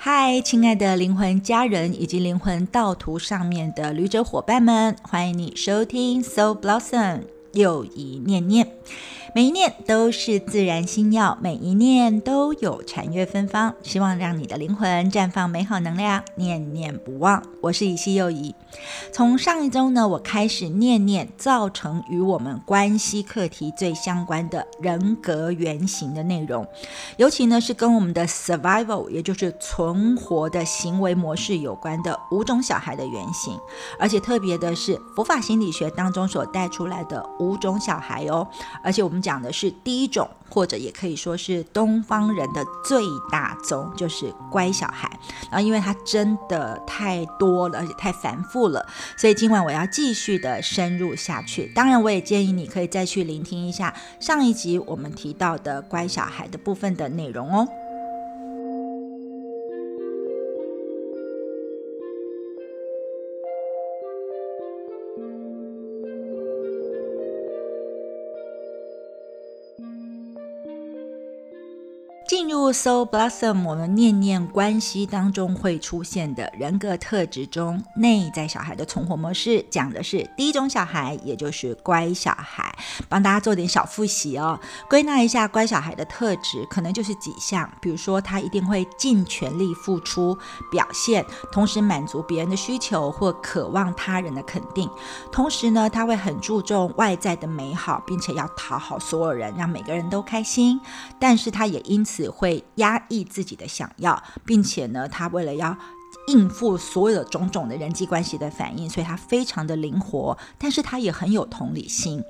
嗨，亲爱的灵魂家人以及灵魂道途上面的旅者伙伴们，欢迎你收听 Soul Blossom 又一念念。每一念都是自然星耀，每一念都有禅悦芬芳。希望让你的灵魂绽放美好能量，念念不忘。我是以西又怡。从上一周呢，我开始念念造成与我们关系课题最相关的人格原型的内容，尤其呢是跟我们的 survival，也就是存活的行为模式有关的五种小孩的原型。而且特别的是佛法心理学当中所带出来的五种小孩哦，而且我们。讲的是第一种，或者也可以说是东方人的最大宗，就是乖小孩。然后，因为它真的太多了，而且太繁复了，所以今晚我要继续的深入下去。当然，我也建议你可以再去聆听一下上一集我们提到的乖小孩的部分的内容哦。进入 Soul Blossom，我们念念关系当中会出现的人格特质中，内在小孩的存活模式讲的是第一种小孩，也就是乖小孩。帮大家做点小复习哦，归纳一下乖小孩的特质，可能就是几项，比如说他一定会尽全力付出表现，同时满足别人的需求或渴望他人的肯定。同时呢，他会很注重外在的美好，并且要讨好所有人，让每个人都开心。但是他也因此。会压抑自己的想要，并且呢，他为了要应付所有的种种的人际关系的反应，所以他非常的灵活，但是他也很有同理心。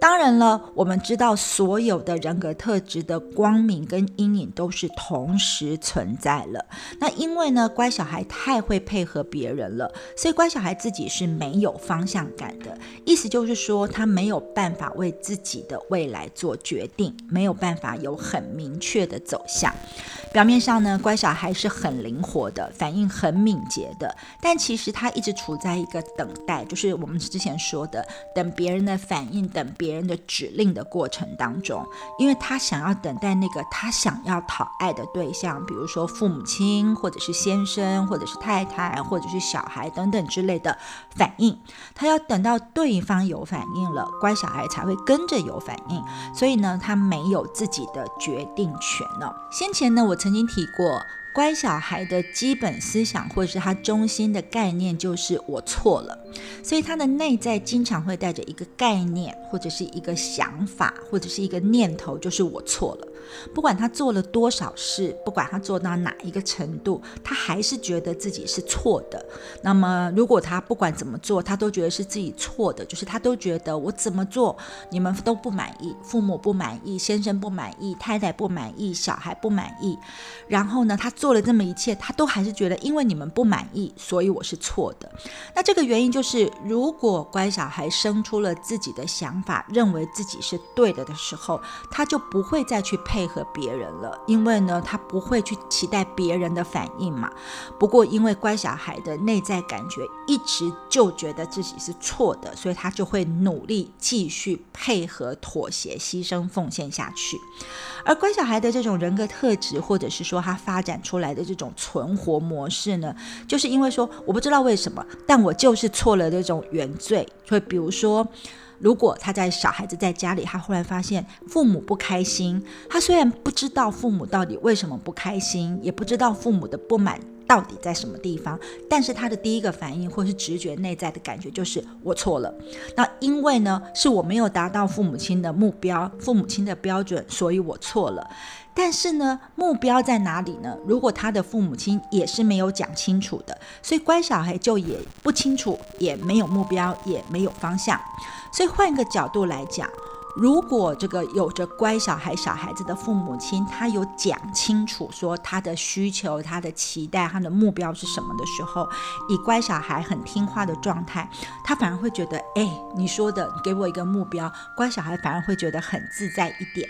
当然了，我们知道所有的人格特质的光明跟阴影都是同时存在了。那因为呢，乖小孩太会配合别人了，所以乖小孩自己是没有方向感的。意思就是说，他没有办法为自己的未来做决定，没有办法有很明确的走向。表面上呢，乖小孩是很灵活的，反应很敏捷的，但其实他一直处在一个等待，就是我们之前说的，等别人的反应，等别。人的指令的过程当中，因为他想要等待那个他想要讨爱的对象，比如说父母亲，或者是先生，或者是太太，或者是小孩等等之类的反应，他要等到对方有反应了，乖小孩才会跟着有反应。所以呢，他没有自己的决定权呢。先前呢，我曾经提过。乖小孩的基本思想，或者是他中心的概念，就是我错了。所以他的内在经常会带着一个概念，或者是一个想法，或者是一个念头，就是我错了。不管他做了多少事，不管他做到哪一个程度，他还是觉得自己是错的。那么，如果他不管怎么做，他都觉得是自己错的，就是他都觉得我怎么做你们都不满意，父母不满意，先生不满意，太太不满意，小孩不满意。然后呢，他做了这么一切，他都还是觉得因为你们不满意，所以我是错的。那这个原因就就是，如果乖小孩生出了自己的想法，认为自己是对的的时候，他就不会再去配。配合别人了，因为呢，他不会去期待别人的反应嘛。不过，因为乖小孩的内在感觉一直就觉得自己是错的，所以他就会努力继续配合、妥协、牺牲、奉献下去。而乖小孩的这种人格特质，或者是说他发展出来的这种存活模式呢，就是因为说我不知道为什么，但我就是错了这种原罪。所以，比如说。如果他在小孩子在家里，他忽然发现父母不开心，他虽然不知道父母到底为什么不开心，也不知道父母的不满到底在什么地方，但是他的第一个反应或是直觉内在的感觉就是我错了。那因为呢，是我没有达到父母亲的目标、父母亲的标准，所以我错了。但是呢，目标在哪里呢？如果他的父母亲也是没有讲清楚的，所以乖小孩就也不清楚，也没有目标，也没有方向。所以换个角度来讲。如果这个有着乖小孩、小孩子的父母亲，他有讲清楚说他的需求、他的期待、他的目标是什么的时候，以乖小孩很听话的状态，他反而会觉得，哎，你说的，给我一个目标，乖小孩反而会觉得很自在一点。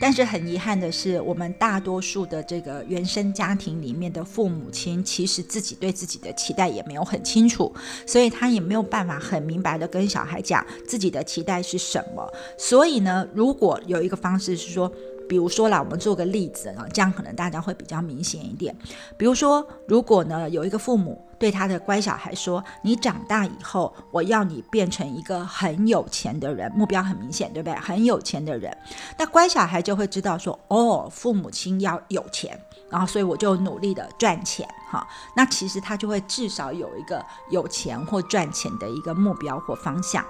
但是很遗憾的是，我们大多数的这个原生家庭里面的父母亲，其实自己对自己的期待也没有很清楚，所以他也没有办法很明白的跟小孩讲自己的期待是什么，所。所以呢，如果有一个方式是说，比如说啦，我们做个例子啊，这样可能大家会比较明显一点。比如说，如果呢有一个父母对他的乖小孩说：“你长大以后，我要你变成一个很有钱的人，目标很明显，对不对？很有钱的人。”那乖小孩就会知道说：“哦，父母亲要有钱。”然后，所以我就努力的赚钱，哈。那其实他就会至少有一个有钱或赚钱的一个目标或方向。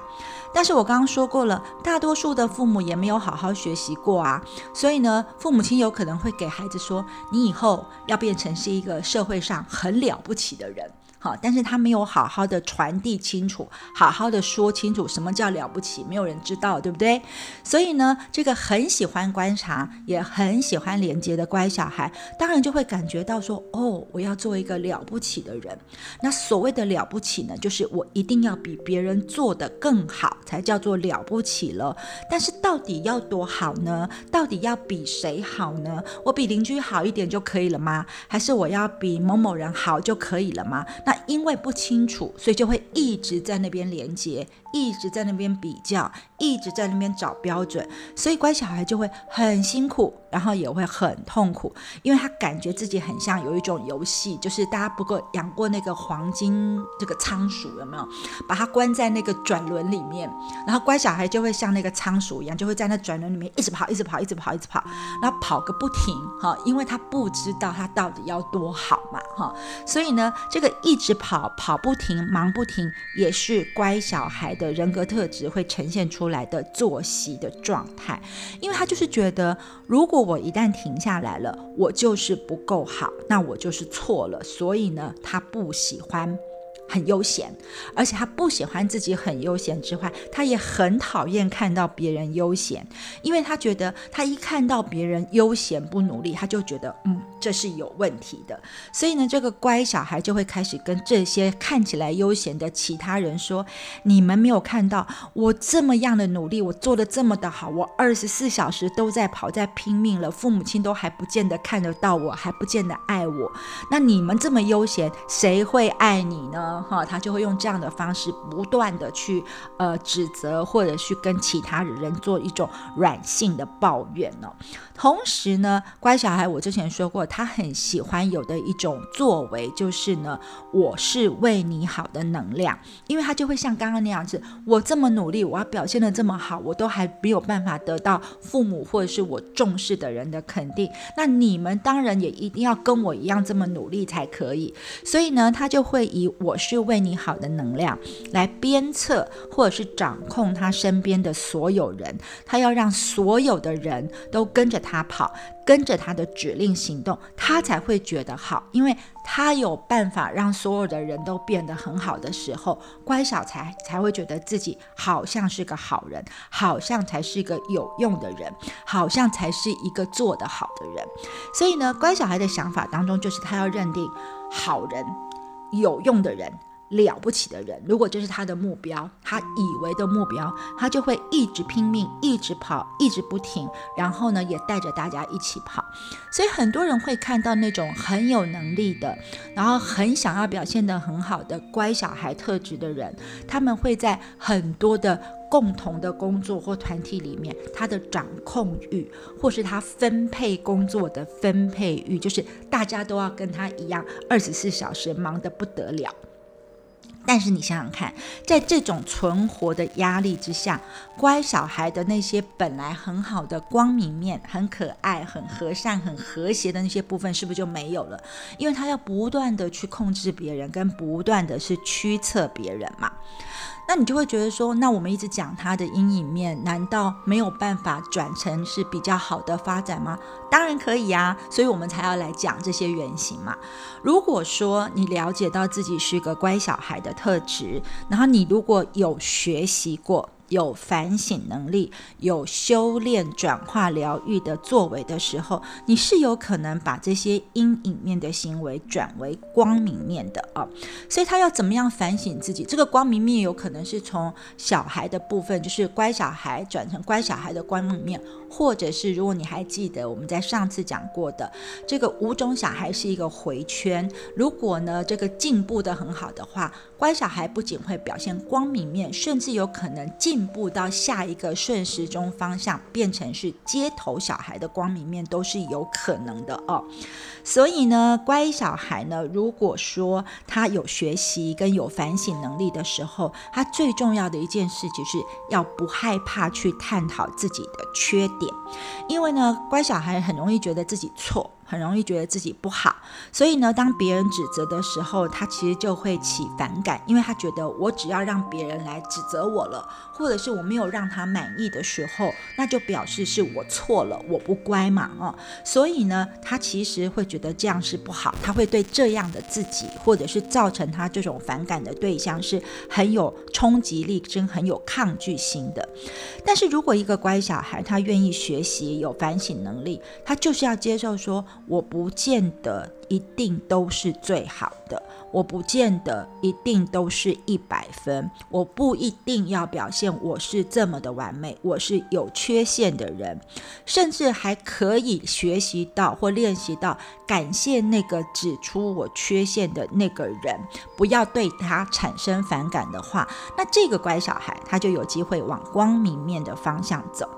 但是我刚刚说过了，大多数的父母也没有好好学习过啊。所以呢，父母亲有可能会给孩子说：“你以后要变成是一个社会上很了不起的人。”好，但是他没有好好的传递清楚，好好的说清楚什么叫了不起，没有人知道，对不对？所以呢，这个很喜欢观察，也很喜欢连接的乖小孩，当然就会感觉到说，哦，我要做一个了不起的人。那所谓的了不起呢，就是我一定要比别人做的更好，才叫做了不起了。但是到底要多好呢？到底要比谁好呢？我比邻居好一点就可以了吗？还是我要比某某人好就可以了吗？那因为不清楚，所以就会一直在那边连接，一直在那边比较，一直在那边找标准，所以乖小孩就会很辛苦。然后也会很痛苦，因为他感觉自己很像有一种游戏，就是大家不过养过那个黄金这个仓鼠有没有？把它关在那个转轮里面，然后乖小孩就会像那个仓鼠一样，就会在那转轮里面一直跑，一直跑，一直跑，一直跑，然后跑个不停哈，因为他不知道他到底要多好嘛哈，所以呢，这个一直跑跑不停，忙不停，也是乖小孩的人格特质会呈现出来的作息的状态，因为他就是觉得如果我一旦停下来了，我就是不够好，那我就是错了。所以呢，他不喜欢。很悠闲，而且他不喜欢自己很悠闲之外，他也很讨厌看到别人悠闲，因为他觉得他一看到别人悠闲不努力，他就觉得嗯这是有问题的。所以呢，这个乖小孩就会开始跟这些看起来悠闲的其他人说：“你们没有看到我这么样的努力，我做的这么的好，我二十四小时都在跑，在拼命了，父母亲都还不见得看得到我，还不见得爱我。那你们这么悠闲，谁会爱你呢？”哈，他就会用这样的方式不断的去呃指责，或者去跟其他人做一种软性的抱怨呢。同时呢，乖小孩，我之前说过，他很喜欢有的一种作为，就是呢，我是为你好的能量，因为他就会像刚刚那样子，我这么努力，我要表现的这么好，我都还没有办法得到父母或者是我重视的人的肯定，那你们当然也一定要跟我一样这么努力才可以。所以呢，他就会以我是为你好的能量来鞭策或者是掌控他身边的所有人，他要让所有的人都跟着他。跑，跟着他的指令行动，他才会觉得好，因为他有办法让所有的人都变得很好的时候，乖小才才会觉得自己好像是个好人，好像才是一个有用的人，好像才是一个做得好的人。所以呢，乖小孩的想法当中，就是他要认定好人、有用的人。了不起的人，如果这是他的目标，他以为的目标，他就会一直拼命，一直跑，一直不停，然后呢，也带着大家一起跑。所以很多人会看到那种很有能力的，然后很想要表现得很好的乖小孩特质的人，他们会在很多的共同的工作或团体里面，他的掌控欲，或是他分配工作的分配欲，就是大家都要跟他一样，二十四小时忙得不得了。但是你想想看，在这种存活的压力之下，乖小孩的那些本来很好的光明面、很可爱、很和善、很和谐的那些部分，是不是就没有了？因为他要不断的去控制别人，跟不断的是驱策别人嘛。那你就会觉得说，那我们一直讲他的阴影面，难道没有办法转成是比较好的发展吗？当然可以啊，所以我们才要来讲这些原型嘛。如果说你了解到自己是一个乖小孩的特质，然后你如果有学习过。有反省能力、有修炼、转化、疗愈的作为的时候，你是有可能把这些阴影面的行为转为光明面的啊。所以他要怎么样反省自己？这个光明面有可能是从小孩的部分，就是乖小孩转成乖小孩的光明面，或者是如果你还记得我们在上次讲过的这个五种小孩是一个回圈。如果呢这个进步的很好的话，乖小孩不仅会表现光明面，甚至有可能进。步到下一个顺时钟方向，变成是街头小孩的光明面，都是有可能的哦。所以呢，乖小孩呢，如果说他有学习跟有反省能力的时候，他最重要的一件事就是要不害怕去探讨自己的缺点点，因为呢，乖小孩很容易觉得自己错。很容易觉得自己不好，所以呢，当别人指责的时候，他其实就会起反感，因为他觉得我只要让别人来指责我了，或者是我没有让他满意的时候，那就表示是我错了，我不乖嘛，哦，所以呢，他其实会觉得这样是不好，他会对这样的自己，或者是造成他这种反感的对象是很有冲击力，真很有抗拒心的。但是如果一个乖小孩，他愿意学习，有反省能力，他就是要接受说。我不见得一定都是最好的，我不见得一定都是一百分，我不一定要表现我是这么的完美，我是有缺陷的人，甚至还可以学习到或练习到感谢那个指出我缺陷的那个人，不要对他产生反感的话，那这个乖小孩他就有机会往光明面的方向走。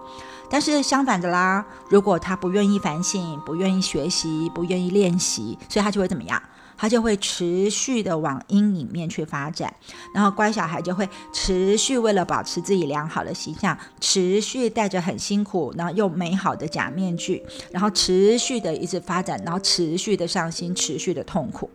但是相反的啦，如果他不愿意反省、不愿意学习、不愿意练习，所以他就会怎么样？他就会持续的往阴影面去发展。然后乖小孩就会持续为了保持自己良好的形象，持续带着很辛苦，然后又美好的假面具，然后持续的一直发展，然后持续的伤心，持续的痛苦。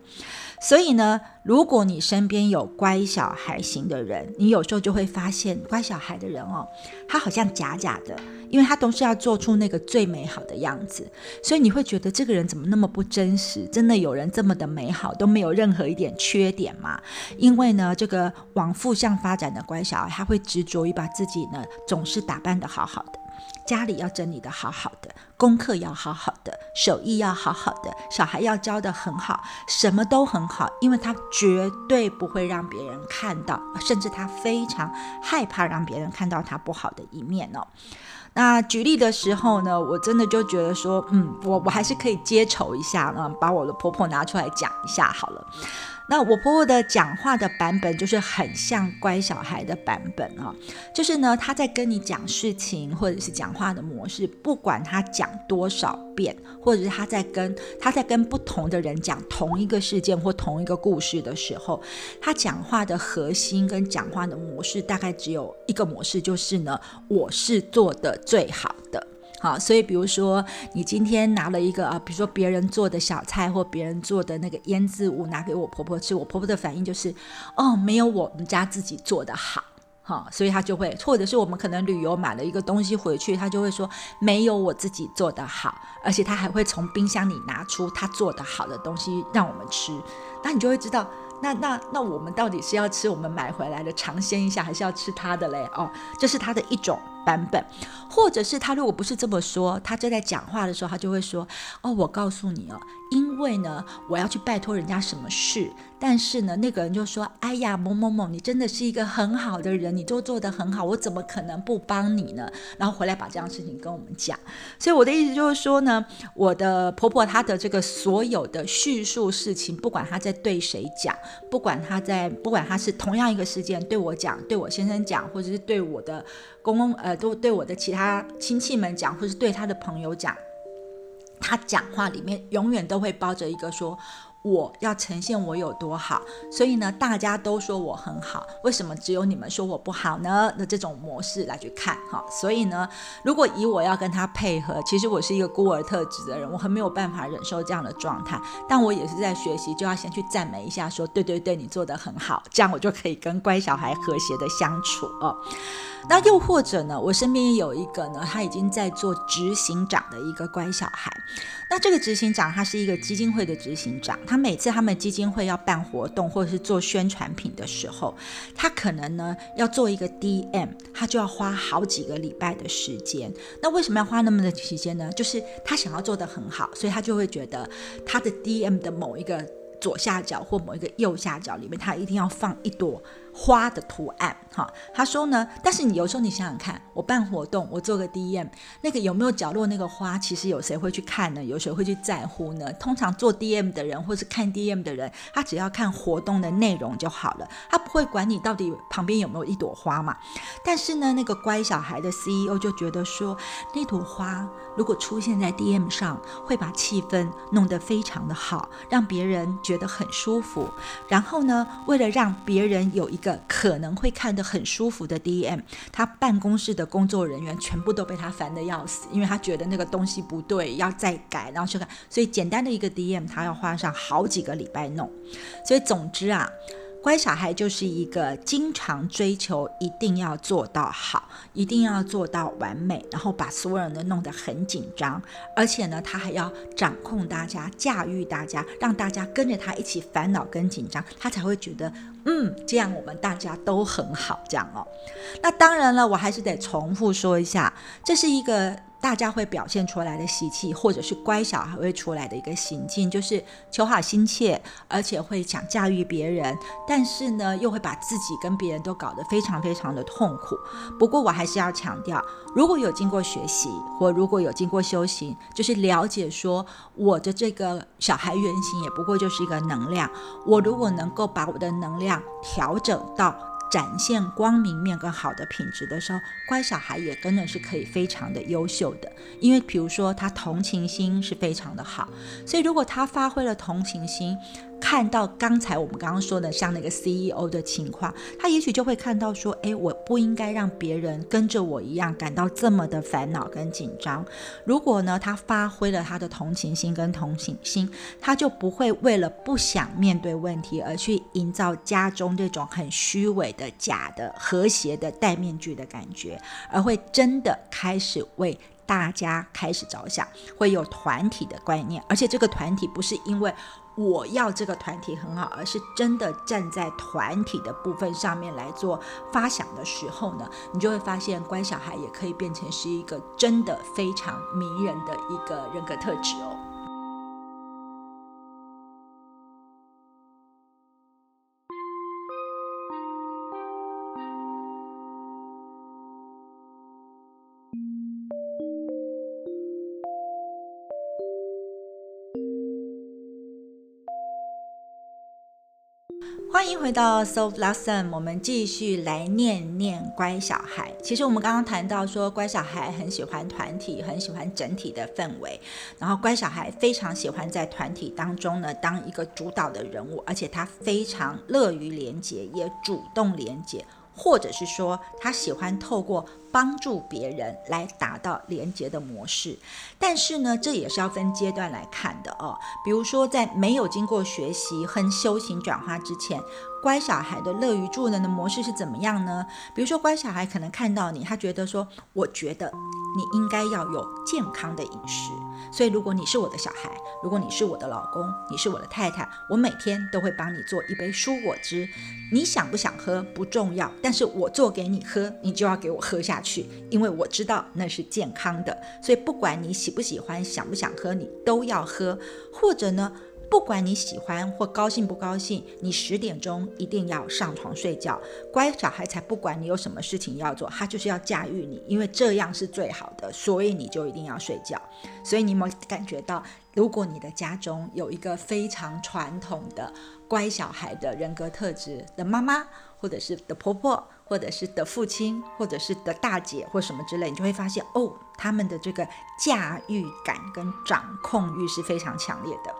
所以呢，如果你身边有乖小孩型的人，你有时候就会发现，乖小孩的人哦，他好像假假的，因为他都是要做出那个最美好的样子，所以你会觉得这个人怎么那么不真实？真的有人这么的美好，都没有任何一点缺点吗？因为呢，这个往负向发展的乖小孩，他会执着于把自己呢总是打扮的好好的。家里要整理的好好的，功课要好好的，手艺要好好的，小孩要教的很好，什么都很好，因为他绝对不会让别人看到，甚至他非常害怕让别人看到他不好的一面哦。那举例的时候呢，我真的就觉得说，嗯，我我还是可以接丑一下啊，把我的婆婆拿出来讲一下好了。那我婆婆的讲话的版本就是很像乖小孩的版本啊，就是呢，她在跟你讲事情或者是讲话的模式，不管她讲多少遍，或者是她在跟她在跟不同的人讲同一个事件或同一个故事的时候，她讲话的核心跟讲话的模式大概只有一个模式，就是呢，我是做的最好的。好，所以比如说你今天拿了一个啊，比如说别人做的小菜或别人做的那个腌制物拿给我婆婆吃，我婆婆的反应就是，哦，没有我们家自己做的好，哈，所以她就会，或者是我们可能旅游买了一个东西回去，她就会说没有我自己做的好，而且她还会从冰箱里拿出她做的好的东西让我们吃，那你就会知道。那那那我们到底是要吃我们买回来的尝鲜一下，还是要吃他的嘞？哦，这是他的一种版本，或者是他如果不是这么说，他就在讲话的时候，他就会说：哦，我告诉你哦，因为呢，我要去拜托人家什么事。但是呢，那个人就说：“哎呀，某某某，你真的是一个很好的人，你都做得很好，我怎么可能不帮你呢？”然后回来把这样事情跟我们讲。所以我的意思就是说呢，我的婆婆她的这个所有的叙述事情，不管她在对谁讲，不管她在，不管她是同样一个事件对我讲，对我先生讲，或者是对我的公公呃，都对我的其他亲戚们讲，或是对她的朋友讲，她讲话里面永远都会包着一个说。我要呈现我有多好，所以呢，大家都说我很好，为什么只有你们说我不好呢？的这种模式来去看哈，所以呢，如果以我要跟他配合，其实我是一个孤儿特质的人，我很没有办法忍受这样的状态，但我也是在学习，就要先去赞美一下，说对对对，你做的很好，这样我就可以跟乖小孩和谐的相处哦。那又或者呢？我身边有一个呢，他已经在做执行长的一个乖小孩。那这个执行长他是一个基金会的执行长，他每次他们基金会要办活动或者是做宣传品的时候，他可能呢要做一个 DM，他就要花好几个礼拜的时间。那为什么要花那么的时间呢？就是他想要做的很好，所以他就会觉得他的 DM 的某一个左下角或某一个右下角里面，他一定要放一朵。花的图案。哈，他说呢，但是你有时候你想想看，我办活动，我做个 DM，那个有没有角落那个花，其实有谁会去看呢？有谁会去在乎呢？通常做 DM 的人或是看 DM 的人，他只要看活动的内容就好了，他不会管你到底旁边有没有一朵花嘛。但是呢，那个乖小孩的 CEO 就觉得说，那朵花如果出现在 DM 上，会把气氛弄得非常的好，让别人觉得很舒服。然后呢，为了让别人有一个个可能会看得很舒服的 DM，他办公室的工作人员全部都被他烦得要死，因为他觉得那个东西不对，要再改，然后去看。所以简单的一个 DM，他要花上好几个礼拜弄。所以总之啊。乖小孩就是一个经常追求一定要做到好，一定要做到完美，然后把所有人都弄得很紧张，而且呢，他还要掌控大家、驾驭大家，让大家跟着他一起烦恼跟紧张，他才会觉得，嗯，这样我们大家都很好，这样哦。那当然了，我还是得重复说一下，这是一个。大家会表现出来的习气，或者是乖小孩会出来的一个行径，就是求好心切，而且会想驾驭别人，但是呢，又会把自己跟别人都搞得非常非常的痛苦。不过我还是要强调，如果有经过学习，或如果有经过修行，就是了解说我的这个小孩原型也不过就是一个能量，我如果能够把我的能量调整到。展现光明面跟好的品质的时候，乖小孩也跟的是可以非常的优秀的。因为比如说他同情心是非常的好，所以如果他发挥了同情心。看到刚才我们刚刚说的像那个 CEO 的情况，他也许就会看到说，哎，我不应该让别人跟着我一样感到这么的烦恼跟紧张。如果呢，他发挥了他的同情心跟同情心，他就不会为了不想面对问题而去营造家中这种很虚伪的假的和谐的戴面具的感觉，而会真的开始为大家开始着想，会有团体的观念，而且这个团体不是因为。我要这个团体很好，而是真的站在团体的部分上面来做发想的时候呢，你就会发现乖小孩也可以变成是一个真的非常迷人的一个人格特质哦。欢迎回到 So Blossom，我们继续来念念乖小孩。其实我们刚刚谈到说，乖小孩很喜欢团体，很喜欢整体的氛围。然后乖小孩非常喜欢在团体当中呢当一个主导的人物，而且他非常乐于连接，也主动连接，或者是说他喜欢透过。帮助别人来达到连接的模式，但是呢，这也是要分阶段来看的哦。比如说，在没有经过学习和修行转化之前，乖小孩的乐于助人的模式是怎么样呢？比如说，乖小孩可能看到你，他觉得说，我觉得你应该要有健康的饮食，所以如果你是我的小孩，如果你是我的老公，你是我的太太，我每天都会帮你做一杯蔬果汁，你想不想喝不重要，但是我做给你喝，你就要给我喝下。去，因为我知道那是健康的，所以不管你喜不喜欢、想不想喝，你都要喝。或者呢，不管你喜欢或高兴不高兴，你十点钟一定要上床睡觉。乖小孩才不管你有什么事情要做，他就是要驾驭你，因为这样是最好的，所以你就一定要睡觉。所以你有没有感觉到，如果你的家中有一个非常传统的乖小孩的人格特质的妈妈，或者是的婆婆？或者是的父亲，或者是的大姐，或什么之类，你就会发现哦，他们的这个驾驭感跟掌控欲是非常强烈的。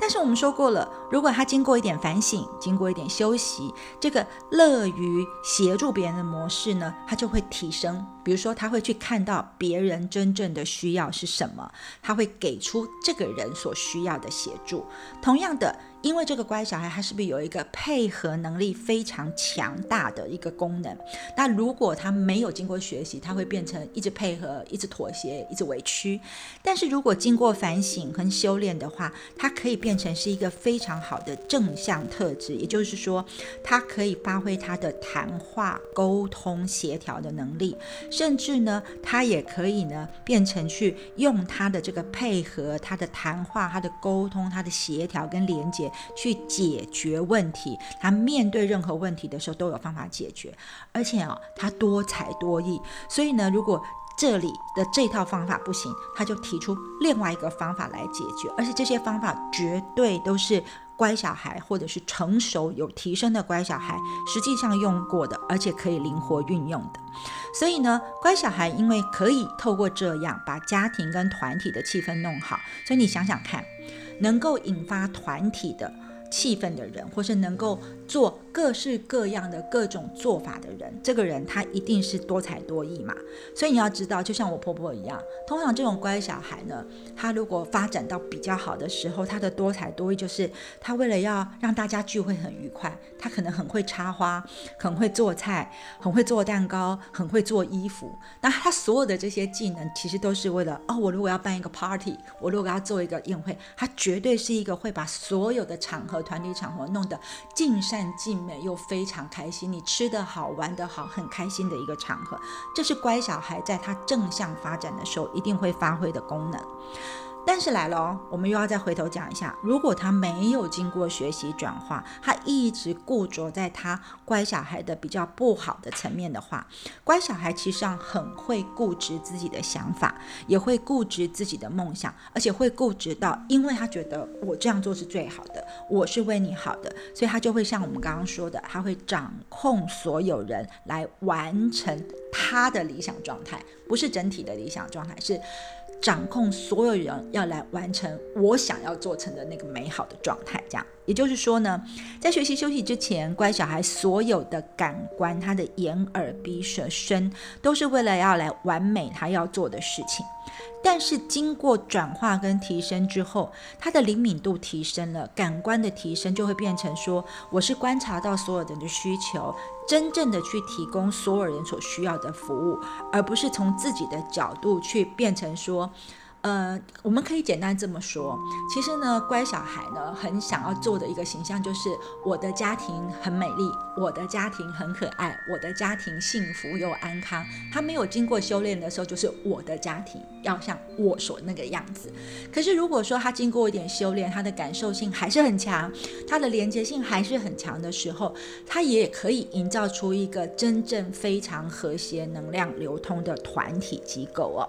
但是我们说过了，如果他经过一点反省，经过一点休息，这个乐于协助别人的模式呢，他就会提升。比如说，他会去看到别人真正的需要是什么，他会给出这个人所需要的协助。同样的。因为这个乖小孩，他是不是有一个配合能力非常强大的一个功能？那如果他没有经过学习，他会变成一直配合、一直妥协、一直委屈。但是如果经过反省和修炼的话，他可以变成是一个非常好的正向特质。也就是说，他可以发挥他的谈话、沟通、协调的能力，甚至呢，他也可以呢变成去用他的这个配合、他的谈话、他的沟通、他的协调跟连接去解决问题。他面对任何问题的时候都有方法解决，而且啊，他多才多艺。所以呢，如果这里的这套方法不行，他就提出另外一个方法来解决，而且这些方法绝对都是乖小孩或者是成熟有提升的乖小孩实际上用过的，而且可以灵活运用的。所以呢，乖小孩因为可以透过这样把家庭跟团体的气氛弄好，所以你想想看，能够引发团体的。气氛的人，或是能够做各式各样的各种做法的人，这个人他一定是多才多艺嘛。所以你要知道，就像我婆婆一样，通常这种乖小孩呢，他如果发展到比较好的时候，他的多才多艺就是他为了要让大家聚会很愉快，他可能很会插花，很会做菜，很会做蛋糕，很会做衣服。那他所有的这些技能，其实都是为了哦，我如果要办一个 party，我如果要做一个宴会，他绝对是一个会把所有的场合。团体场合弄得尽善善尽美又非常开心，你吃的好玩的好，很开心的一个场合，这是乖小孩在他正向发展的时候一定会发挥的功能。但是来了哦，我们又要再回头讲一下，如果他没有经过学习转化，他一直固着在他乖小孩的比较不好的层面的话，乖小孩其实上很会固执自己的想法，也会固执自己的梦想，而且会固执到，因为他觉得我这样做是最好的，我是为你好的，所以他就会像我们刚刚说的，他会掌控所有人来完成他的理想状态，不是整体的理想状态，是。掌控所有人要来完成我想要做成的那个美好的状态，这样。也就是说呢，在学习休息之前，乖小孩所有的感官，他的眼耳鼻舌身，都是为了要来完美他要做的事情。但是经过转化跟提升之后，他的灵敏度提升了，感官的提升就会变成说，我是观察到所有人的需求，真正的去提供所有人所需要的服务，而不是从自己的角度去变成说。呃，我们可以简单这么说，其实呢，乖小孩呢，很想要做的一个形象就是我的家庭很美丽，我的家庭很可爱，我的家庭幸福又安康。他没有经过修炼的时候，就是我的家庭要像我所那个样子。可是如果说他经过一点修炼，他的感受性还是很强，他的连接性还是很强的时候，他也可以营造出一个真正非常和谐、能量流通的团体机构哦。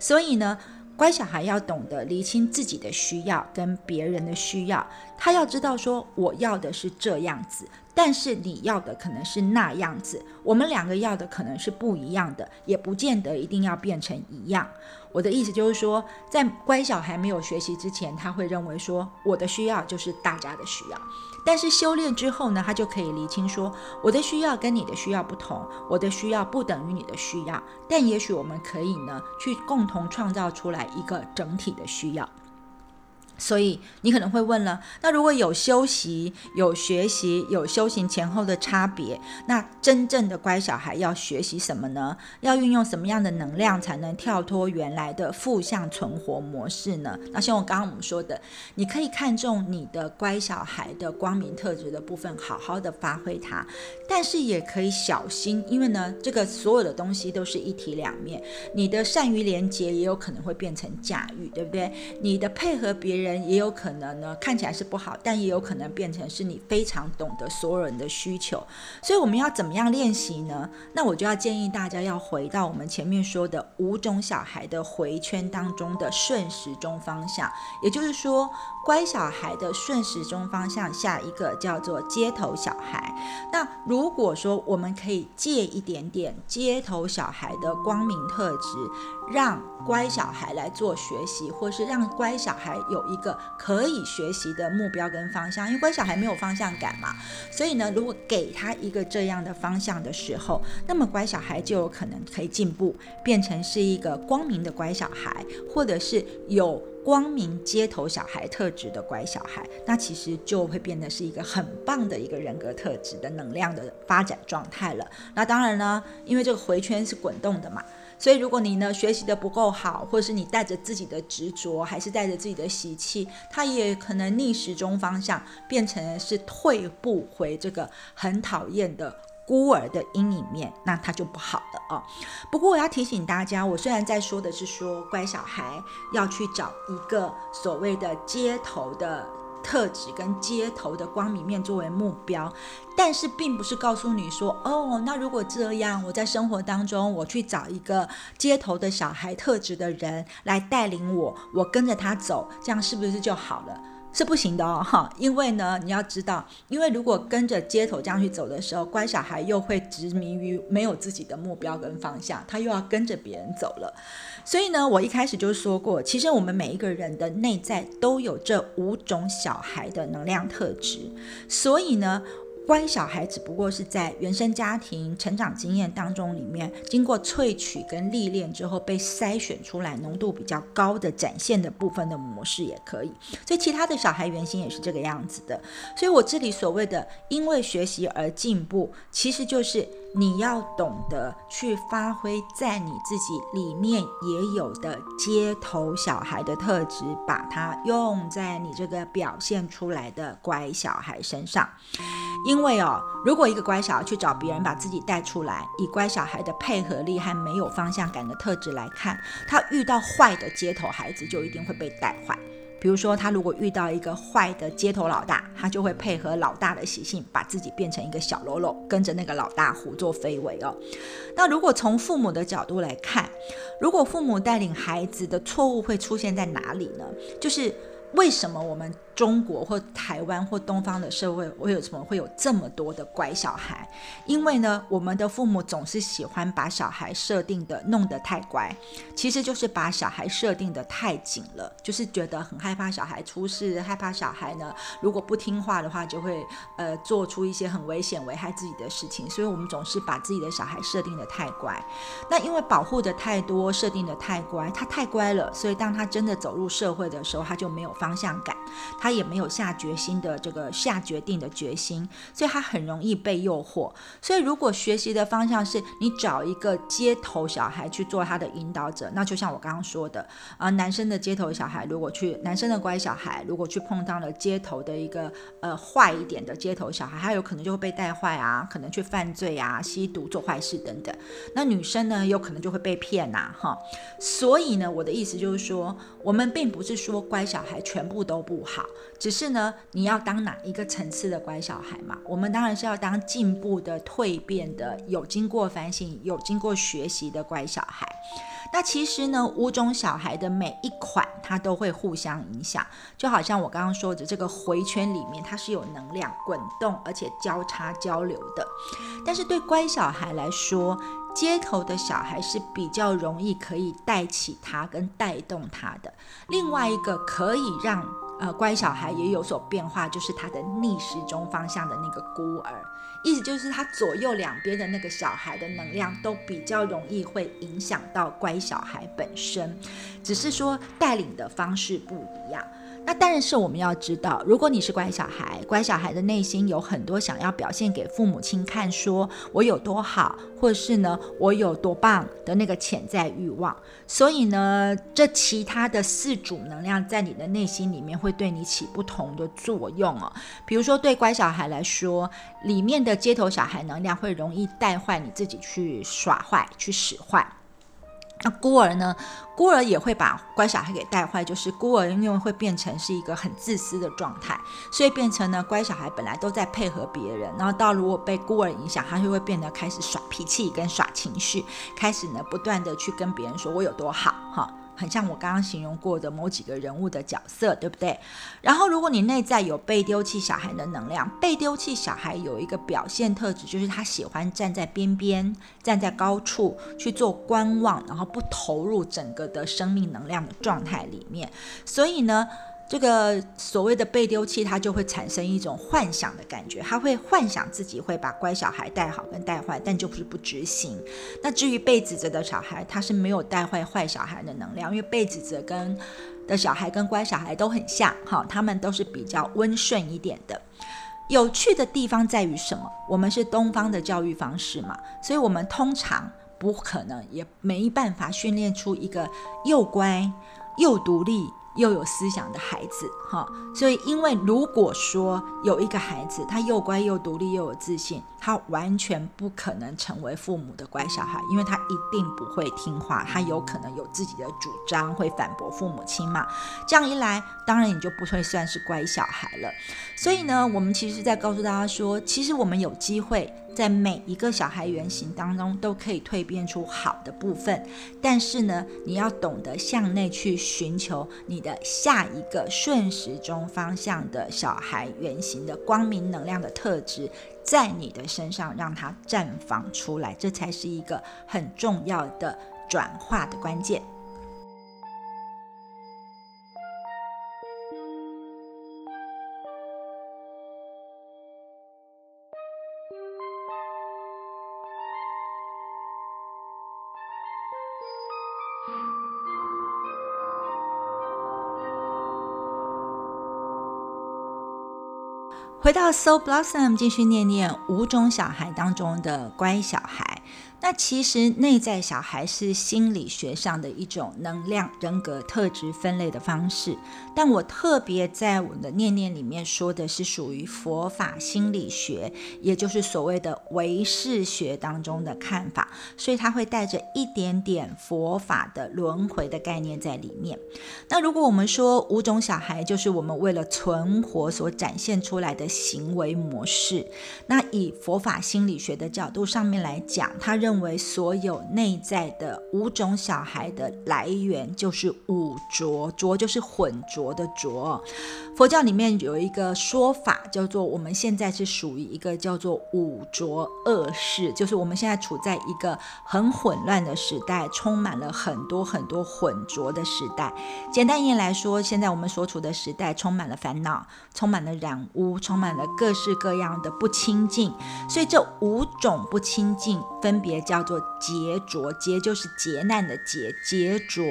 所以呢。乖小孩要懂得厘清自己的需要跟别人的需要，他要知道说我要的是这样子，但是你要的可能是那样子，我们两个要的可能是不一样的，也不见得一定要变成一样。我的意思就是说，在乖小孩没有学习之前，他会认为说我的需要就是大家的需要。但是修炼之后呢，他就可以理清说，我的需要跟你的需要不同，我的需要不等于你的需要，但也许我们可以呢，去共同创造出来一个整体的需要。所以你可能会问了，那如果有休息、有学习、有修行前后的差别，那真正的乖小孩要学习什么呢？要运用什么样的能量才能跳脱原来的负向存活模式呢？那像我刚刚我们说的，你可以看重你的乖小孩的光明特质的部分，好好的发挥它，但是也可以小心，因为呢，这个所有的东西都是一体两面，你的善于连接也有可能会变成驾驭，对不对？你的配合别人。也有可能呢，看起来是不好，但也有可能变成是你非常懂得所有人的需求。所以我们要怎么样练习呢？那我就要建议大家要回到我们前面说的五种小孩的回圈当中的顺时钟方向，也就是说，乖小孩的顺时钟方向下一个叫做街头小孩。那如果说我们可以借一点点街头小孩的光明特质，让乖小孩来做学习，或是让乖小孩有一个可以学习的目标跟方向，因为乖小孩没有方向感嘛，所以呢，如果给他一个这样的方向的时候，那么乖小孩就有可能可以进步，变成是一个光明的乖小孩，或者是有光明街头小孩特质的乖小孩，那其实就会变得是一个很棒的一个人格特质的能量的发展状态了。那当然呢，因为这个回圈是滚动的嘛。所以，如果你呢学习的不够好，或者是你带着自己的执着，还是带着自己的习气，它也可能逆时钟方向变成是退步回这个很讨厌的孤儿的阴影面，那他就不好了哦。不过我要提醒大家，我虽然在说的是说乖小孩要去找一个所谓的街头的特质跟街头的光明面作为目标，但是并不是告诉你说，哦，那如果这样，我在生活当中我去找一个街头的小孩特质的人来带领我，我跟着他走，这样是不是就好了？是不行的哦，哈，因为呢，你要知道，因为如果跟着街头这样去走的时候，乖小孩又会执迷于没有自己的目标跟方向，他又要跟着别人走了。所以呢，我一开始就说过，其实我们每一个人的内在都有这五种小孩的能量特质，所以呢。乖小孩只不过是在原生家庭成长经验当中里面，经过萃取跟历练之后被筛选出来浓度比较高的展现的部分的模式也可以。所以其他的小孩原型也是这个样子的。所以我这里所谓的因为学习而进步，其实就是。你要懂得去发挥在你自己里面也有的街头小孩的特质，把它用在你这个表现出来的乖小孩身上。因为哦，如果一个乖小孩去找别人把自己带出来，以乖小孩的配合力和没有方向感的特质来看，他遇到坏的街头孩子就一定会被带坏。比如说，他如果遇到一个坏的街头老大，他就会配合老大的习性，把自己变成一个小喽啰，跟着那个老大胡作非为哦。那如果从父母的角度来看，如果父母带领孩子的错误会出现在哪里呢？就是为什么我们？中国或台湾或东方的社会，会有什么会有这么多的乖小孩？因为呢，我们的父母总是喜欢把小孩设定的弄得太乖，其实就是把小孩设定的太紧了，就是觉得很害怕小孩出事，害怕小孩呢如果不听话的话，就会呃做出一些很危险危害自己的事情。所以我们总是把自己的小孩设定的太乖。那因为保护的太多，设定的太乖，他太乖了，所以当他真的走入社会的时候，他就没有方向感。他也没有下决心的这个下决定的决心，所以他很容易被诱惑。所以如果学习的方向是你找一个街头小孩去做他的引导者，那就像我刚刚说的啊，男生的街头小孩如果去，男生的乖小孩如果去碰到了街头的一个呃坏一点的街头小孩，他有可能就会被带坏啊，可能去犯罪啊、吸毒、做坏事等等。那女生呢，有可能就会被骗呐，哈。所以呢，我的意思就是说，我们并不是说乖小孩全部都不好。只是呢，你要当哪一个层次的乖小孩嘛？我们当然是要当进步的、蜕变的、有经过反省、有经过学习的乖小孩。那其实呢，五种小孩的每一款，它都会互相影响，就好像我刚刚说的这个回圈里面，它是有能量滚动而且交叉交流的。但是对乖小孩来说，街头的小孩是比较容易可以带起他跟带动他的。另外一个可以让呃，乖小孩也有所变化，就是他的逆时钟方向的那个孤儿，意思就是他左右两边的那个小孩的能量都比较容易会影响到乖小孩本身，只是说带领的方式不一样。那当然是我们要知道，如果你是乖小孩，乖小孩的内心有很多想要表现给父母亲看，说我有多好，或是呢我有多棒的那个潜在欲望。所以呢，这其他的四组能量在你的内心里面会对你起不同的作用哦。比如说对乖小孩来说，里面的街头小孩能量会容易带坏你自己去耍坏，去使坏。那孤儿呢？孤儿也会把乖小孩给带坏，就是孤儿因为会变成是一个很自私的状态，所以变成呢乖小孩本来都在配合别人，然后到如果被孤儿影响，他就会变得开始耍脾气跟耍情绪，开始呢不断的去跟别人说我有多好哈。很像我刚刚形容过的某几个人物的角色，对不对？然后，如果你内在有被丢弃小孩的能量，被丢弃小孩有一个表现特质，就是他喜欢站在边边，站在高处去做观望，然后不投入整个的生命能量的状态里面。所以呢。这个所谓的被丢弃，他就会产生一种幻想的感觉，他会幻想自己会把乖小孩带好跟带坏，但就是不执行。那至于被指责的小孩，他是没有带坏坏小孩的能量，因为被指责跟的小孩跟乖小孩都很像，哈，他们都是比较温顺一点的。有趣的地方在于什么？我们是东方的教育方式嘛，所以我们通常不可能也没办法训练出一个又乖又独立。又有思想的孩子，哈，所以因为如果说有一个孩子，他又乖又独立又有自信，他完全不可能成为父母的乖小孩，因为他一定不会听话，他有可能有自己的主张，会反驳父母亲嘛。这样一来，当然你就不会算是乖小孩了。所以呢，我们其实在告诉大家说，其实我们有机会。在每一个小孩原型当中，都可以蜕变出好的部分，但是呢，你要懂得向内去寻求你的下一个顺时钟方向的小孩原型的光明能量的特质，在你的身上让它绽放出来，这才是一个很重要的转化的关键。回到 So Blossom，继续念念五种小孩当中的乖小孩。那其实内在小孩是心理学上的一种能量人格特质分类的方式，但我特别在我的念念里面说的是属于佛法心理学，也就是所谓的唯识学当中的看法，所以它会带着一点点佛法的轮回的概念在里面。那如果我们说五种小孩就是我们为了存活所展现出来的行为模式，那以佛法心理学的角度上面来讲，他认认为所有内在的五种小孩的来源就是五浊，浊就是混浊的浊。佛教里面有一个说法，叫做我们现在是属于一个叫做五浊恶世，就是我们现在处在一个很混乱的时代，充满了很多很多混浊的时代。简单一点来说，现在我们所处的时代充满了烦恼，充满了染污，充满了各式各样的不清净。所以这五种不清净分别。叫做劫浊，劫就是劫难的劫，劫浊，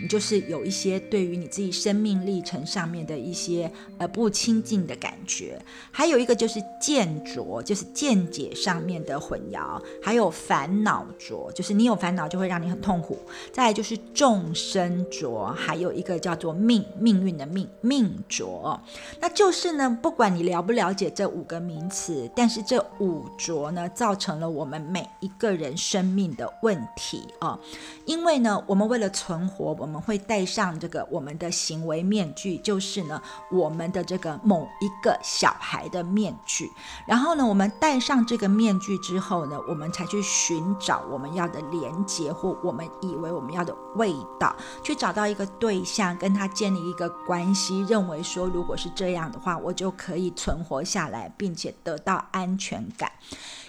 你就是有一些对于你自己生命历程上面的一些呃不亲近的感觉。还有一个就是见浊，就是见解上面的混淆。还有烦恼浊，就是你有烦恼就会让你很痛苦。再来就是众生浊，还有一个叫做命，命运的命，命浊。那就是呢，不管你了不了解这五个名词，但是这五浊呢，造成了我们每一个人。人生命的问题啊，因为呢，我们为了存活，我们会戴上这个我们的行为面具，就是呢，我们的这个某一个小孩的面具。然后呢，我们戴上这个面具之后呢，我们才去寻找我们要的连接或我们以为我们要的味道，去找到一个对象，跟他建立一个关系，认为说，如果是这样的话，我就可以存活下来，并且得到安全感。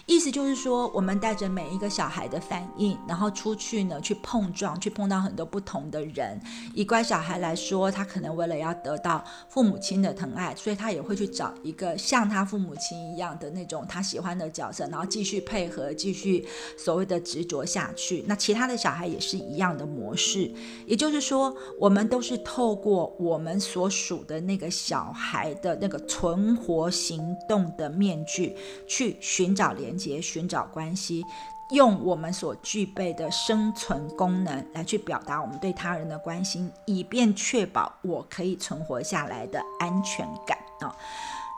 意思就是说，我们带着每一个小孩的反应，然后出去呢，去碰撞，去碰到很多不同的人。以乖小孩来说，他可能为了要得到父母亲的疼爱，所以他也会去找一个像他父母亲一样的那种他喜欢的角色，然后继续配合，继续所谓的执着下去。那其他的小孩也是一样的模式。也就是说，我们都是透过我们所属的那个小孩的那个存活行动的面具，去寻找连。寻找关系，用我们所具备的生存功能来去表达我们对他人的关心，以便确保我可以存活下来的安全感啊。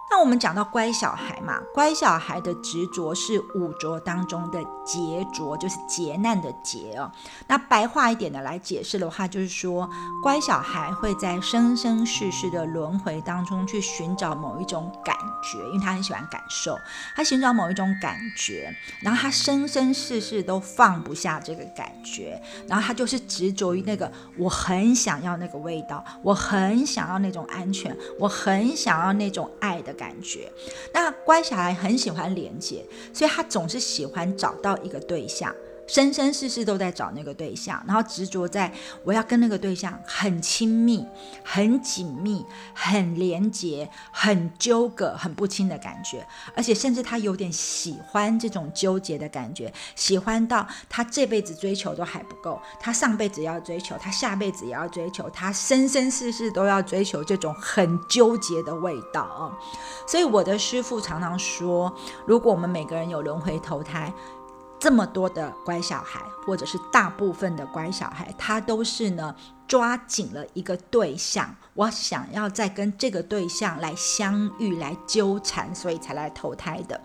那我们讲到乖小孩嘛，乖小孩的执着是五浊当中的劫浊，就是劫难的劫哦。那白话一点的来解释的话，就是说乖小孩会在生生世世的轮回当中去寻找某一种感觉，因为他很喜欢感受，他寻找某一种感觉，然后他生生世世都放不下这个感觉，然后他就是执着于那个我很想要那个味道，我很想要那种安全，我很想要那种爱的。感觉，那乖小孩很喜欢连接，所以他总是喜欢找到一个对象。生生世世都在找那个对象，然后执着在我要跟那个对象很亲密、很紧密、很连结、很纠葛、很不清的感觉，而且甚至他有点喜欢这种纠结的感觉，喜欢到他这辈子追求都还不够，他上辈子要追求，他下辈子也要追求，他生生世世都要追求这种很纠结的味道哦！所以我的师父常常说，如果我们每个人有轮回投胎。这么多的乖小孩，或者是大部分的乖小孩，他都是呢。抓紧了一个对象，我想要再跟这个对象来相遇、来纠缠，所以才来投胎的。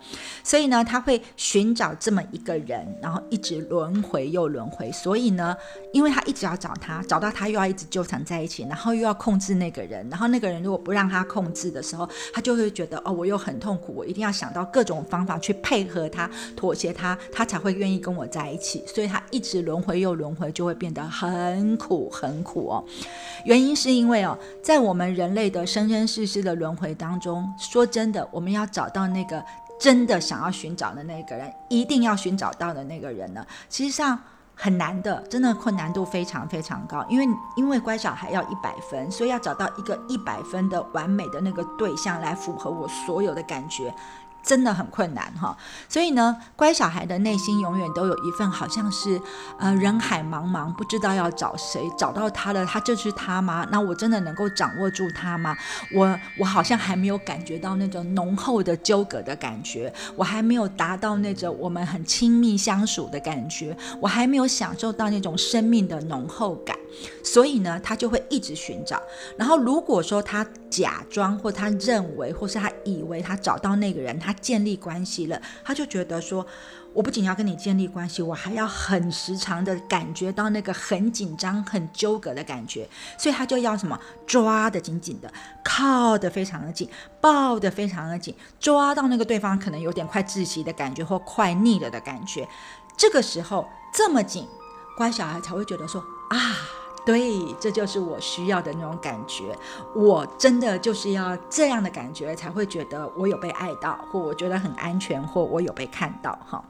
所以呢，他会寻找这么一个人，然后一直轮回又轮回。所以呢，因为他一直要找他，找到他又要一直纠缠在一起，然后又要控制那个人，然后那个人如果不让他控制的时候，他就会觉得哦，我又很痛苦，我一定要想到各种方法去配合他、妥协他，他才会愿意跟我在一起。所以他一直轮回又轮回，就会变得很苦很苦。苦哦，原因是因为哦，在我们人类的生生世世的轮回当中，说真的，我们要找到那个真的想要寻找的那个人，一定要寻找到的那个人呢，其实上很难的，真的困难度非常非常高。因为因为乖小孩要一百分，所以要找到一个一百分的完美的那个对象来符合我所有的感觉。真的很困难哈，所以呢，乖小孩的内心永远都有一份好像是，呃，人海茫茫，不知道要找谁，找到他了，他就是他吗？那我真的能够掌握住他吗？我我好像还没有感觉到那种浓厚的纠葛的感觉，我还没有达到那种我们很亲密相处的感觉，我还没有享受到那种生命的浓厚感，所以呢，他就会一直寻找。然后如果说他假装或他认为或是他以为他找到那个人，他建立关系了，他就觉得说，我不仅要跟你建立关系，我还要很时常的感觉到那个很紧张、很纠葛的感觉，所以他就要什么抓的紧紧的，靠的非常的紧，抱的非常的紧，抓到那个对方可能有点快窒息的感觉或快腻了的感觉，这个时候这么紧，乖小孩才会觉得说啊。对，这就是我需要的那种感觉。我真的就是要这样的感觉，才会觉得我有被爱到，或我觉得很安全，或我有被看到，哈。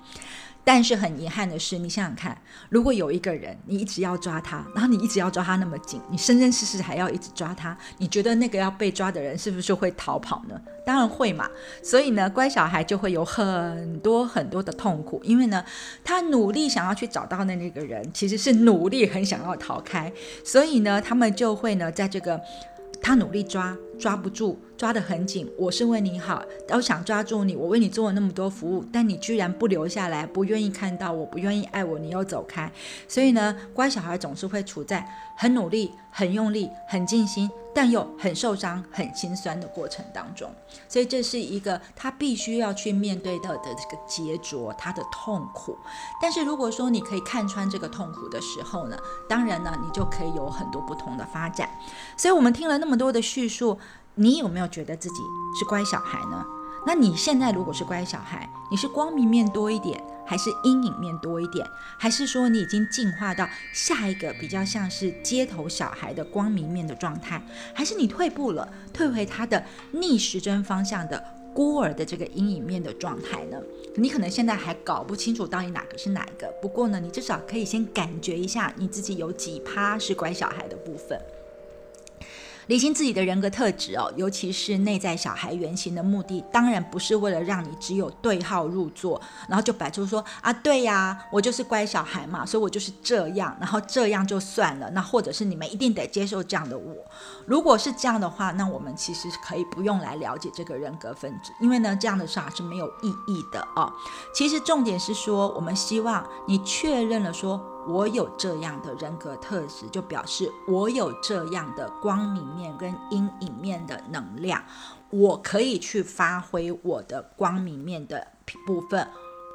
但是很遗憾的是，你想想看，如果有一个人，你一直要抓他，然后你一直要抓他那么紧，你生生世世还要一直抓他，你觉得那个要被抓的人是不是会逃跑呢？当然会嘛。所以呢，乖小孩就会有很多很多的痛苦，因为呢，他努力想要去找到的那个人，其实是努力很想要逃开，所以呢，他们就会呢，在这个他努力抓。抓不住，抓得很紧。我是为你好，都想抓住你，我为你做了那么多服务，但你居然不留下来，不愿意看到我，不愿意爱我，你又走开。所以呢，乖小孩总是会处在很努力、很用力、很尽心，但又很受伤、很心酸的过程当中。所以这是一个他必须要去面对到的这个杰着，他的痛苦。但是如果说你可以看穿这个痛苦的时候呢，当然呢，你就可以有很多不同的发展。所以我们听了那么多的叙述。你有没有觉得自己是乖小孩呢？那你现在如果是乖小孩，你是光明面多一点，还是阴影面多一点？还是说你已经进化到下一个比较像是街头小孩的光明面的状态？还是你退步了，退回他的逆时针方向的孤儿的这个阴影面的状态呢？你可能现在还搞不清楚到底哪个是哪一个。不过呢，你至少可以先感觉一下你自己有几趴是乖小孩的部分。理清自己的人格特质哦，尤其是内在小孩原型的目的，当然不是为了让你只有对号入座，然后就摆出说啊，对呀，我就是乖小孩嘛，所以我就是这样，然后这样就算了。那或者是你们一定得接受这样的我。如果是这样的话，那我们其实可以不用来了解这个人格分子，因为呢，这样的话是没有意义的哦。其实重点是说，我们希望你确认了说。我有这样的人格特质，就表示我有这样的光明面跟阴影面的能量，我可以去发挥我的光明面的部分。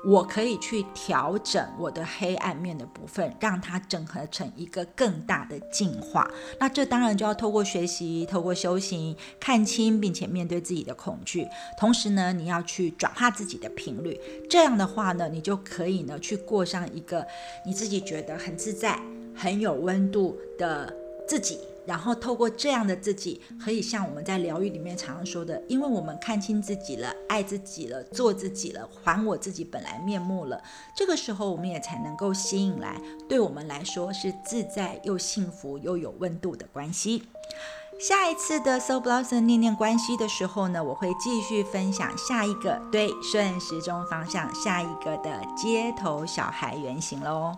我可以去调整我的黑暗面的部分，让它整合成一个更大的进化。那这当然就要透过学习、透过修行，看清并且面对自己的恐惧。同时呢，你要去转化自己的频率。这样的话呢，你就可以呢去过上一个你自己觉得很自在、很有温度的自己。然后透过这样的自己，可以像我们在疗愈里面常说的，因为我们看清自己了，爱自己了，做自己了，还我自己本来面目了。这个时候，我们也才能够吸引来对我们来说是自在又幸福又有温度的关系。下一次的 Soul Blossom 念念关系的时候呢，我会继续分享下一个对顺时钟方向下一个的街头小孩原型喽。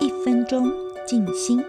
一分钟静心。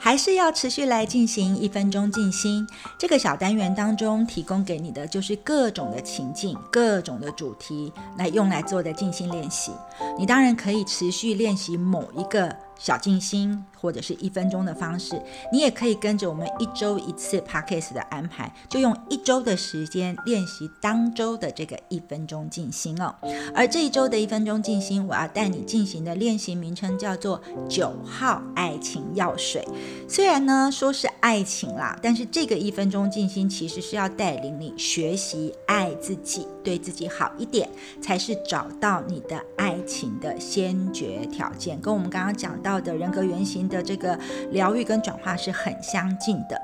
还是要持续来进行一分钟静心。这个小单元当中提供给你的就是各种的情境、各种的主题来用来做的静心练习。你当然可以持续练习某一个。小静心或者是一分钟的方式，你也可以跟着我们一周一次 podcast 的安排，就用一周的时间练习当周的这个一分钟静心哦。而这一周的一分钟静心，我要带你进行的练习名称叫做九号爱情药水。虽然呢说是爱情啦，但是这个一分钟静心其实是要带领你学习爱自己，对自己好一点，才是找到你的爱情的先决条件。跟我们刚刚讲到。的人格原型的这个疗愈跟转化是很相近的，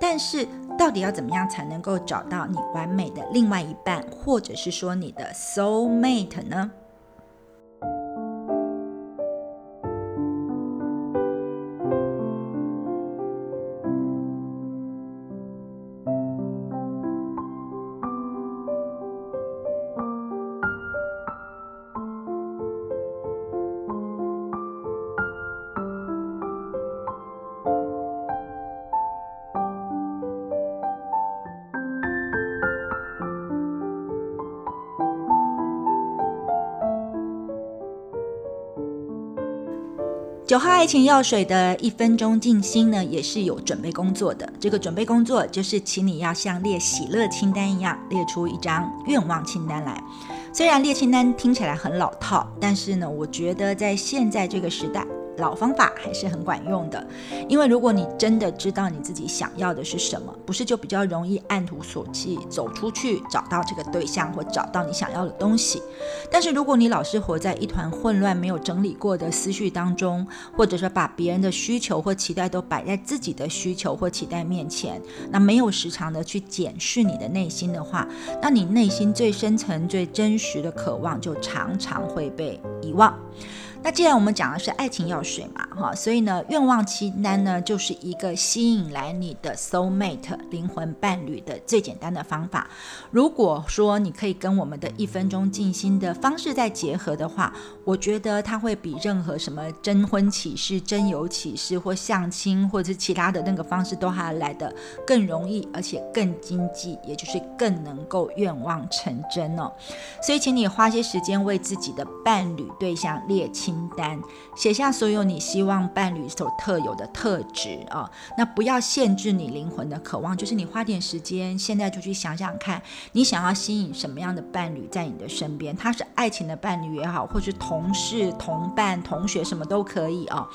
但是到底要怎么样才能够找到你完美的另外一半，或者是说你的 soul mate 呢？九号爱情药水的一分钟静心呢，也是有准备工作的。这个准备工作就是，请你要像列喜乐清单一样，列出一张愿望清单来。虽然列清单听起来很老套，但是呢，我觉得在现在这个时代。老方法还是很管用的，因为如果你真的知道你自己想要的是什么，不是就比较容易按图索骥走出去找到这个对象或找到你想要的东西。但是如果你老是活在一团混乱、没有整理过的思绪当中，或者说把别人的需求或期待都摆在自己的需求或期待面前，那没有时常的去检视你的内心的话，那你内心最深层、最真实的渴望就常常会被遗忘。那既然我们讲的是爱情药水嘛，哈，所以呢，愿望清单呢就是一个吸引来你的 soul mate 灵魂伴侣的最简单的方法。如果说你可以跟我们的一分钟静心的方式再结合的话，我觉得它会比任何什么征婚启事、征友启事或相亲或者是其他的那个方式都还来的更容易，而且更经济，也就是更能够愿望成真哦。所以，请你花些时间为自己的伴侣对象列清。清单写下所有你希望伴侣所特有的特质啊，那不要限制你灵魂的渴望，就是你花点时间，现在就去想想看，你想要吸引什么样的伴侣在你的身边？他是爱情的伴侣也好，或是同事、同伴、同学，什么都可以啊。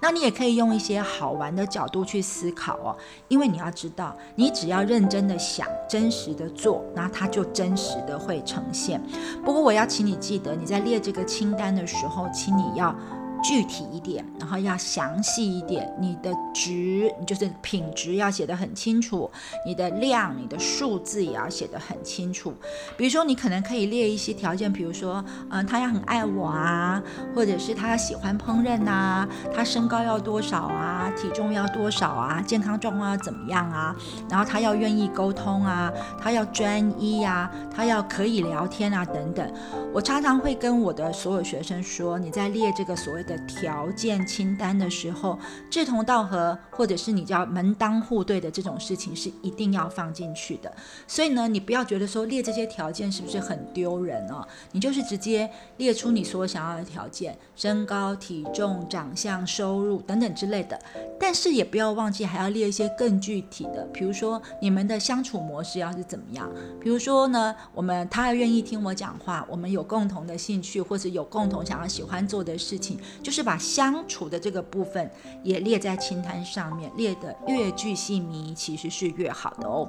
那你也可以用一些好玩的角度去思考哦，因为你要知道，你只要认真的想，真实的做，那它就真实的会呈现。不过我要请你记得，你在列这个清单的时候，请你。你要。具体一点，然后要详细一点。你的值，你就是品质要写得很清楚。你的量，你的数字也要写得很清楚。比如说，你可能可以列一些条件，比如说，嗯，他要很爱我啊，或者是他要喜欢烹饪呐，他身高要多少啊，体重要多少啊，健康状况要怎么样啊，然后他要愿意沟通啊，他要专一呀，他要可以聊天啊，等等。我常常会跟我的所有学生说，你在列这个所谓的。条件清单的时候，志同道合，或者是你叫门当户对的这种事情是一定要放进去的。所以呢，你不要觉得说列这些条件是不是很丢人哦？你就是直接列出你所想要的条件，身高、体重、长相、收入等等之类的。但是也不要忘记还要列一些更具体的，比如说你们的相处模式要是怎么样？比如说呢，我们他愿意听我讲话，我们有共同的兴趣，或者有共同想要喜欢做的事情，就是把相处的这个部分也列在清单上面，列的越具细迷，其实是越好的哦。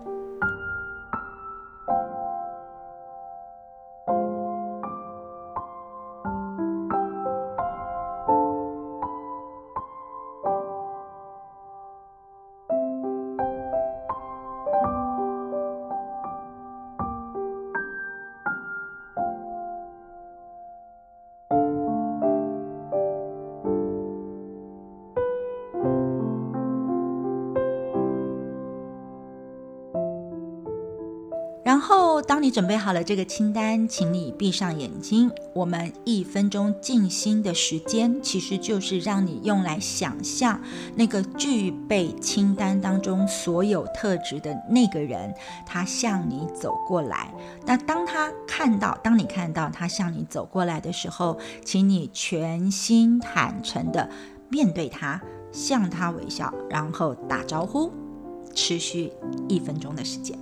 准备好了这个清单，请你闭上眼睛。我们一分钟静心的时间，其实就是让你用来想象那个具备清单当中所有特质的那个人，他向你走过来。那当他看到，当你看到他向你走过来的时候，请你全心坦诚的面对他，向他微笑，然后打招呼，持续一分钟的时间。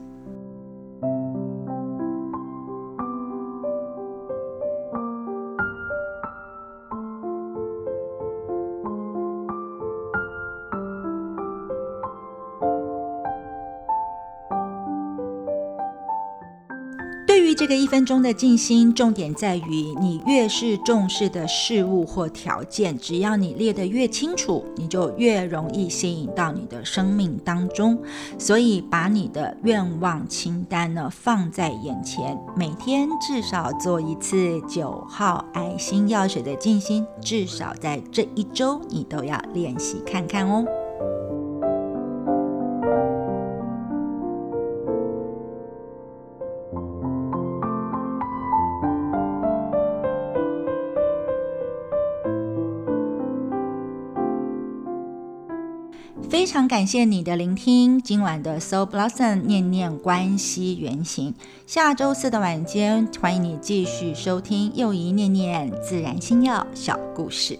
个一分钟的静心，重点在于你越是重视的事物或条件，只要你列得越清楚，你就越容易吸引到你的生命当中。所以，把你的愿望清单呢放在眼前，每天至少做一次九号爱心药水的静心，至少在这一周你都要练习看看哦。非常感谢你的聆听，今晚的 Soul Blossom 念念关系原型，下周四的晚间，欢迎你继续收听又一念念自然星耀小故事。